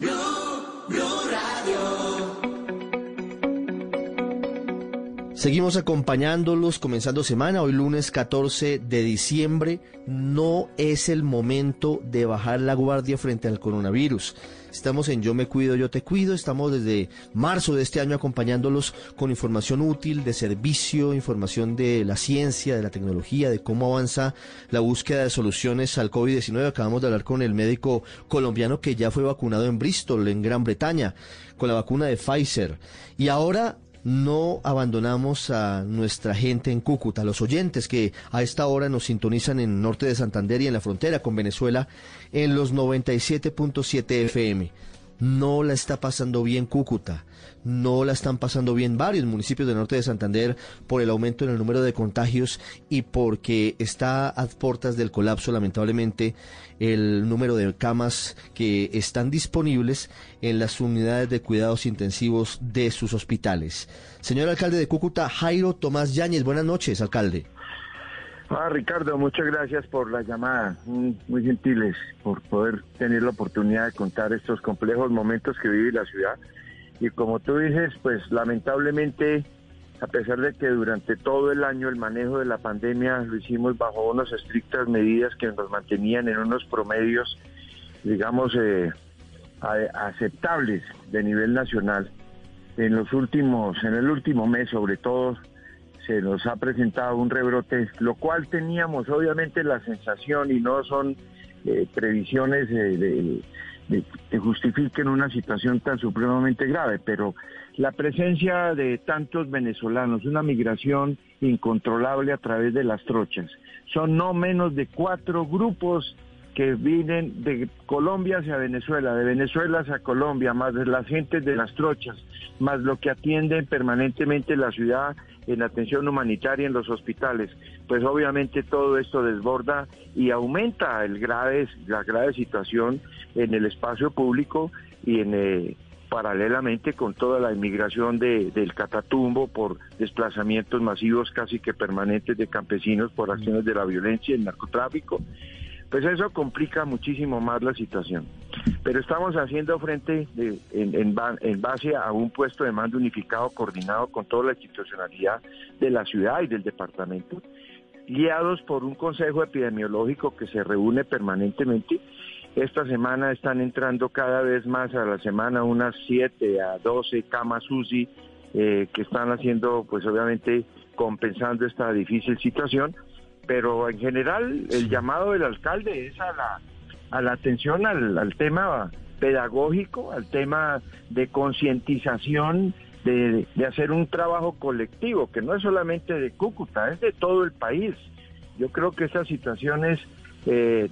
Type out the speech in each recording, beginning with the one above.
Blue, Blue Radio. Seguimos acompañándolos comenzando semana, hoy lunes 14 de diciembre. No es el momento de bajar la guardia frente al coronavirus. Estamos en Yo me cuido, yo te cuido. Estamos desde marzo de este año acompañándolos con información útil, de servicio, información de la ciencia, de la tecnología, de cómo avanza la búsqueda de soluciones al COVID-19. Acabamos de hablar con el médico colombiano que ya fue vacunado en Bristol, en Gran Bretaña, con la vacuna de Pfizer. Y ahora no abandonamos a nuestra gente en Cúcuta, los oyentes que a esta hora nos sintonizan en el norte de Santander y en la frontera con Venezuela en los 97.7 FM. No la está pasando bien Cúcuta, no la están pasando bien varios municipios del norte de Santander por el aumento en el número de contagios y porque está a puertas del colapso lamentablemente el número de camas que están disponibles en las unidades de cuidados intensivos de sus hospitales. Señor alcalde de Cúcuta, Jairo Tomás Yáñez, buenas noches, alcalde. Ah, Ricardo, muchas gracias por la llamada, mm, muy gentiles, por poder tener la oportunidad de contar estos complejos momentos que vive la ciudad. Y como tú dices, pues lamentablemente, a pesar de que durante todo el año el manejo de la pandemia lo hicimos bajo unas estrictas medidas que nos mantenían en unos promedios, digamos, eh, aceptables de nivel nacional, en los últimos, en el último mes sobre todo, se nos ha presentado un rebrote, lo cual teníamos obviamente la sensación y no son eh, previsiones de, que justifiquen una situación tan supremamente grave, pero la presencia de tantos venezolanos, una migración incontrolable a través de las trochas, son no menos de cuatro grupos que vienen de Colombia hacia Venezuela, de Venezuela hacia Colombia, más las gentes de las trochas, más lo que atienden permanentemente la ciudad en atención humanitaria en los hospitales. Pues obviamente todo esto desborda y aumenta el grave, la grave situación en el espacio público y en eh, paralelamente con toda la inmigración de, del Catatumbo por desplazamientos masivos casi que permanentes de campesinos por acciones de la violencia y el narcotráfico pues eso complica muchísimo más la situación. Pero estamos haciendo frente en, base a un puesto de mando unificado, coordinado con toda la institucionalidad de la ciudad y del departamento, guiados por un consejo epidemiológico que se reúne permanentemente. Esta semana están entrando cada vez más a la semana unas 7 a 12 camas UCI eh, que están haciendo, pues obviamente, compensando esta difícil situación pero en general el llamado del alcalde es a la, a la atención al, tema pedagógico, al tema de concientización, de, hacer un trabajo colectivo, que no es solamente de Cúcuta, es de todo el país. Yo creo que estas situaciones eh,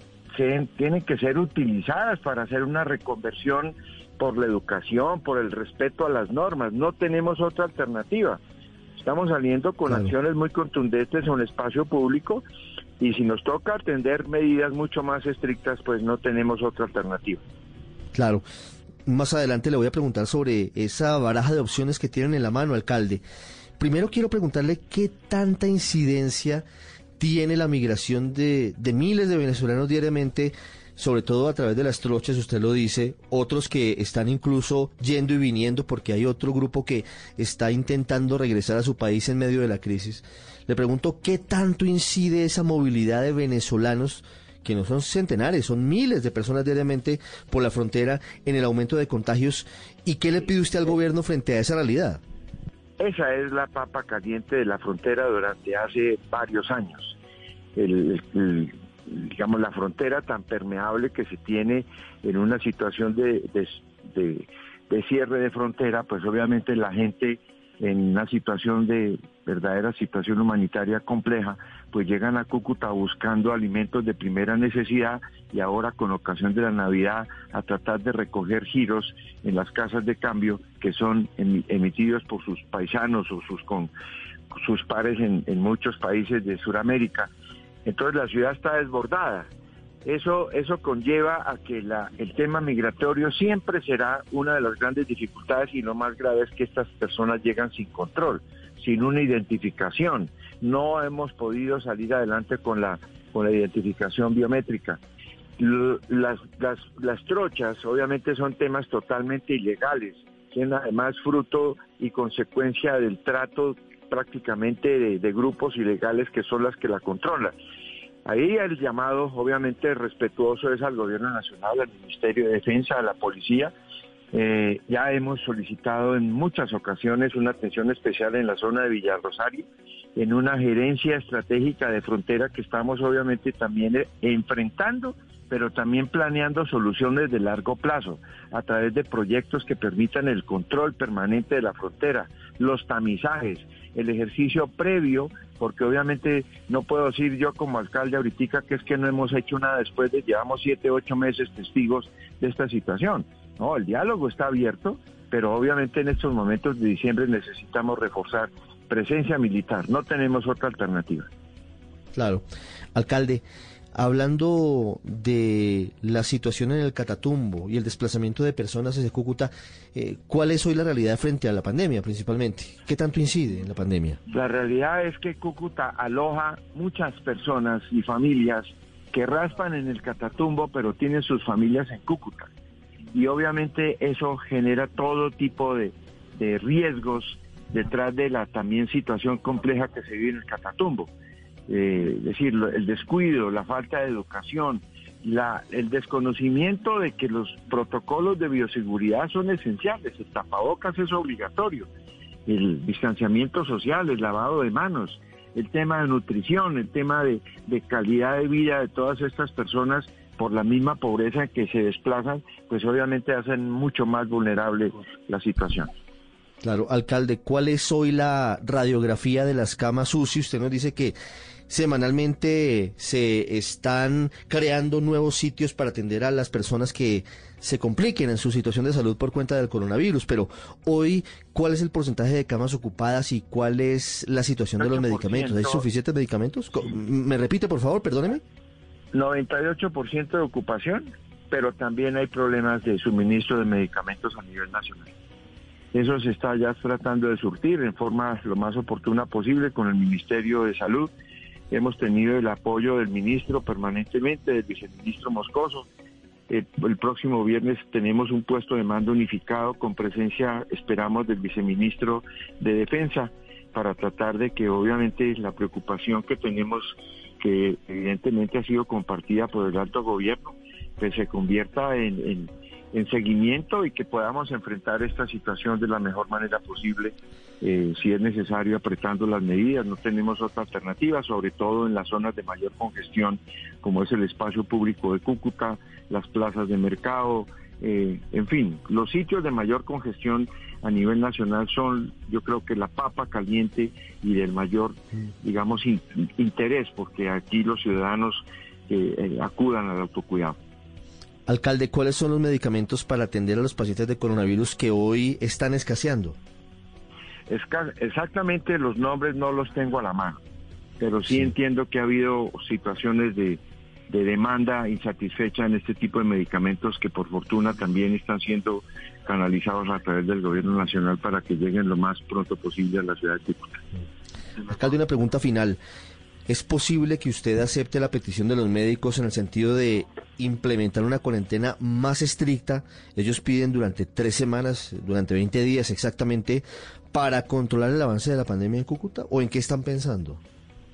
tienen que ser utilizadas para hacer una reconversión por la educación, por el respeto a las normas. No tenemos otra alternativa. Estamos saliendo con acciones muy contundentes en el espacio público y si nos toca atender medidas mucho más estrictas, pues no tenemos otra alternativa. Claro. Más adelante le voy a preguntar sobre esa baraja de opciones que tienen en la mano, alcalde. Primero quiero preguntarle qué tanta incidencia tiene la migración de, de miles de venezolanos diariamente sobre todo a través de las trochas, usted lo dice, otros que están incluso yendo y viniendo porque hay otro grupo que está intentando regresar a su país en medio de la crisis. Le pregunto, ¿qué tanto incide esa movilidad de venezolanos? que no son centenares, son miles de personas diariamente por la frontera en el aumento de contagios. ¿Y qué le pide usted al gobierno frente a esa realidad? Esa es la papa caliente de la frontera durante hace varios años. el, digamos, la frontera tan permeable que se tiene en una situación de, de, cierre de frontera, pues obviamente la gente en una situación de verdadera situación humanitaria compleja, pues llegan a Cúcuta buscando alimentos de primera necesidad y ahora con ocasión de la Navidad a tratar de recoger giros en las casas de cambio que son emitidos por sus paisanos o sus con sus pares en, en muchos países de Sudamérica. Entonces la ciudad está desbordada eso, eso conlleva a que la, el tema migratorio siempre será una de las grandes dificultades y lo más grave es que estas personas llegan sin control, sin una identificación. No hemos podido salir adelante con la, con la identificación biométrica. Las, las, las trochas obviamente son temas totalmente ilegales, tienen además fruto y consecuencia del trato prácticamente de, grupos ilegales que son las que la controlan. Ahí el llamado, obviamente, respetuoso es al Gobierno Nacional, al Ministerio de Defensa, a la Policía. Eh, ya hemos solicitado en muchas ocasiones una atención especial en la zona de Villarrosario, en una gerencia estratégica de frontera que estamos obviamente también eh, enfrentando, pero también planeando soluciones de largo plazo a través de proyectos que permitan el control permanente de la frontera, los tamizajes, el ejercicio previo porque obviamente no puedo decir yo como alcalde ahorita que es que no hemos hecho nada después de llevamos siete, ocho meses testigos de esta situación. No, el diálogo está abierto, pero obviamente en estos momentos de diciembre necesitamos reforzar presencia militar, no tenemos otra alternativa. Claro. Alcalde, Hablando de la situación en el Catatumbo y el desplazamiento de personas desde Cúcuta, eh, ¿cuál es hoy la realidad frente a la pandemia principalmente? ¿Qué tanto incide en la pandemia? La realidad es que Cúcuta aloja muchas personas y familias que raspan en el Catatumbo, pero tienen sus familias en Cúcuta. Y obviamente eso genera todo tipo de, de riesgos detrás de la también situación compleja que se vive en el Catatumbo eh, es decir, el descuido, la falta de educación, la, el desconocimiento de que los protocolos de bioseguridad son esenciales, el tapabocas es obligatorio, el distanciamiento social, el lavado de manos, el tema de nutrición, el tema de, de calidad de vida de todas estas personas por la misma pobreza que se desplazan, pues obviamente hacen mucho más vulnerable la situación. Claro, alcalde, ¿cuál es hoy la radiografía de las camas UCI? Usted nos dice que semanalmente se están creando nuevos sitios para atender a las personas que se compliquen en su situación de salud por cuenta del coronavirus, pero hoy, ¿cuál es el porcentaje de camas ocupadas y cuál es la situación de los medicamentos? ¿Hay suficientes medicamentos? ¿Me repite, por favor? Perdóneme. 98% de ocupación, pero también hay problemas de suministro de medicamentos a nivel nacional. Eso se está ya tratando de surtir en forma lo más oportuna posible con el Ministerio de Salud Hemos tenido el apoyo del ministro permanentemente, del viceministro Moscoso. El, próximo viernes tenemos un puesto de mando unificado con presencia, esperamos, del viceministro de Defensa para tratar de que obviamente la preocupación que tenemos, que evidentemente ha sido compartida por el alto gobierno, pues se convierta en en seguimiento y que podamos enfrentar esta situación de la mejor manera posible, eh, si es necesario apretando las medidas. No tenemos otra alternativa, sobre todo en las zonas de mayor congestión, como es el espacio público de Cúcuta, las plazas de mercado, eh, en fin, los sitios de mayor congestión a nivel nacional son, yo creo que la papa caliente y del mayor, digamos, interés, porque aquí los ciudadanos eh, acudan al autocuidado. Alcalde, ¿cuáles son los medicamentos para atender a los pacientes de coronavirus que hoy están escaseando? exactamente los nombres no los tengo a la mano, pero sí, entiendo que ha habido situaciones de, demanda insatisfecha en este tipo de medicamentos que por fortuna también están siendo canalizados a través del gobierno nacional para que lleguen lo más pronto posible a la ciudad de Cúcuta. Alcalde, una pregunta final. ¿Es posible que usted acepte la petición de los médicos en el sentido de implementar una cuarentena más estricta? Ellos piden durante tres semanas, durante 20 días exactamente, para controlar el avance de la pandemia en Cúcuta. ¿O en qué están pensando?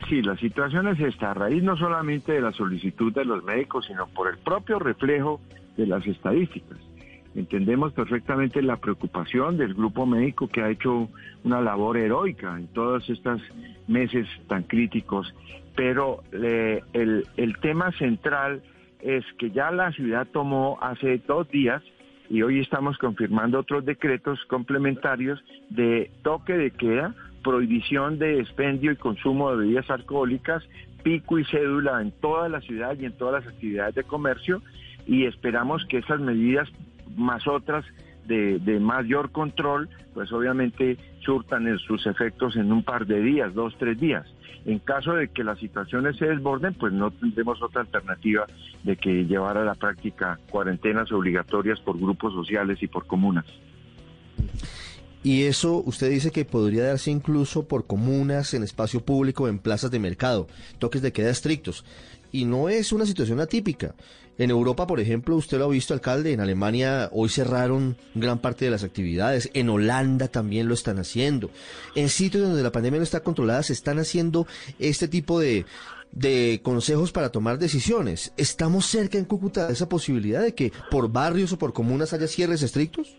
Sí, la situación es esta, a raíz no solamente de la solicitud de los médicos, sino por el propio reflejo de las estadísticas. Entendemos perfectamente la preocupación del grupo médico que ha hecho una labor heroica en todos estos meses tan críticos, pero el, el tema central es que ya la ciudad tomó hace dos días y hoy estamos confirmando otros decretos complementarios de toque de queda, prohibición de expendio y consumo de bebidas alcohólicas, pico y cédula en toda la ciudad y en todas las actividades de comercio y esperamos que esas medidas más otras de, mayor control, pues obviamente surtan sus efectos en un par de días, dos, tres días. En caso de que las situaciones se desborden, pues no tendremos otra alternativa de que llevar a la práctica cuarentenas obligatorias por grupos sociales y por comunas. Y eso usted dice que podría darse incluso por comunas, en espacio público, en plazas de mercado, toques de queda estrictos. Y no es una situación atípica. En Europa, por ejemplo, usted lo ha visto, alcalde, en Alemania hoy cerraron gran parte de las actividades, en Holanda también lo están haciendo. En sitios donde la pandemia no está controlada se están haciendo este tipo de, de consejos para tomar decisiones. ¿Estamos cerca en Cúcuta de esa posibilidad de que por barrios o por comunas haya cierres estrictos?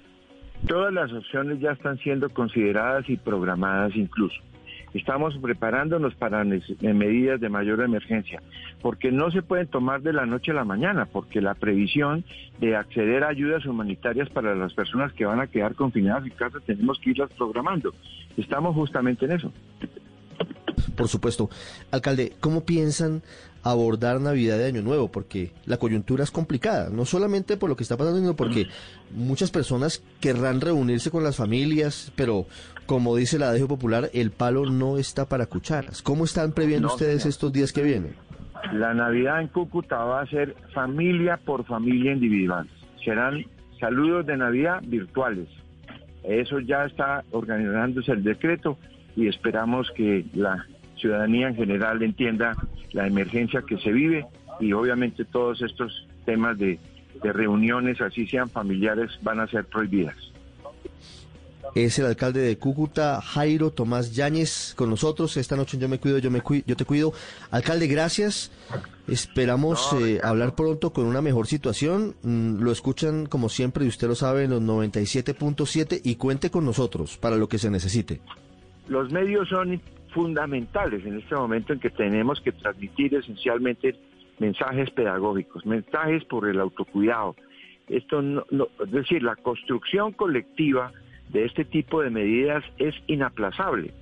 Todas las opciones ya están siendo consideradas y programadas incluso. Estamos preparándonos para medidas de mayor emergencia, porque no se pueden tomar de la noche a la mañana, porque la previsión de acceder a ayudas humanitarias para las personas que van a quedar confinadas en casa tenemos que irlas programando. Estamos justamente en eso. Por supuesto. Alcalde, ¿cómo piensan abordar Navidad de Año Nuevo? Porque la coyuntura es complicada, no solamente por lo que está pasando, sino porque muchas personas querrán reunirse con las familias, pero como dice la adagio popular, el palo no está para cucharas. ¿Cómo están previendo ustedes estos días que vienen? La Navidad en Cúcuta va a ser familia por familia individual. Serán saludos de Navidad virtuales. Eso ya está organizándose el decreto y esperamos que la ciudadanía en general entienda la emergencia que se vive y obviamente todos estos temas de, reuniones, así sean familiares, van a ser prohibidas. Es el alcalde de Cúcuta, Jairo Tomás Yáñez, con nosotros esta noche Yo Me Cuido, Yo, me yo Te Cuido. Alcalde, gracias. Esperamos eh, hablar pronto con una mejor situación. Mm, lo escuchan, como siempre, y usted lo sabe, en los 97.7 y cuente con nosotros para lo que se necesite. Los medios son fundamentales en este momento en que tenemos que transmitir esencialmente mensajes pedagógicos, mensajes por el autocuidado. Esto es decir, la construcción colectiva de este tipo de medidas es inaplazable.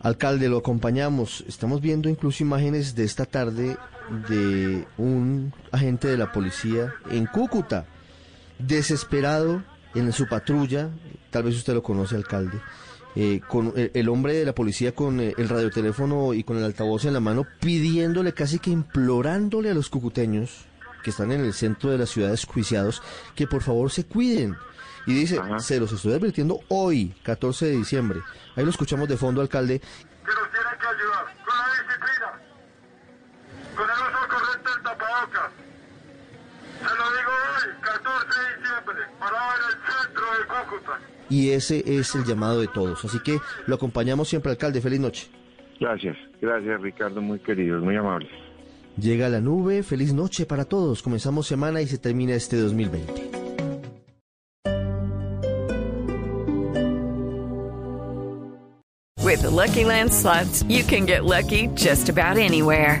Alcalde, lo acompañamos. Estamos viendo incluso imágenes de esta tarde de un agente de la policía en Cúcuta, desesperado en su patrulla. Tal vez usted lo conoce, alcalde eh, con el, hombre de la policía con eh, el radioteléfono y con el altavoz en la mano, pidiéndole, casi que implorándole a los cucuteños que están en el centro de la ciudad desjuiciados, que por favor se cuiden. Y dice, se los estoy advirtiendo hoy, 14 de diciembre. Ahí lo escuchamos de fondo, alcalde. Que nos tienen que ayudar con la disciplina, con el uso correcto del tapabocas. Se lo digo hoy, 14 de diciembre, para en el centro de Cúcuta y ese es el llamado de todos. Así que lo acompañamos siempre, alcalde. Feliz noche. Gracias, gracias Ricardo, muy queridos, muy amables. Llega la nube, feliz noche para todos. Comenzamos semana y se termina este 2020. With the Lucky Land slots, you can get lucky just about anywhere.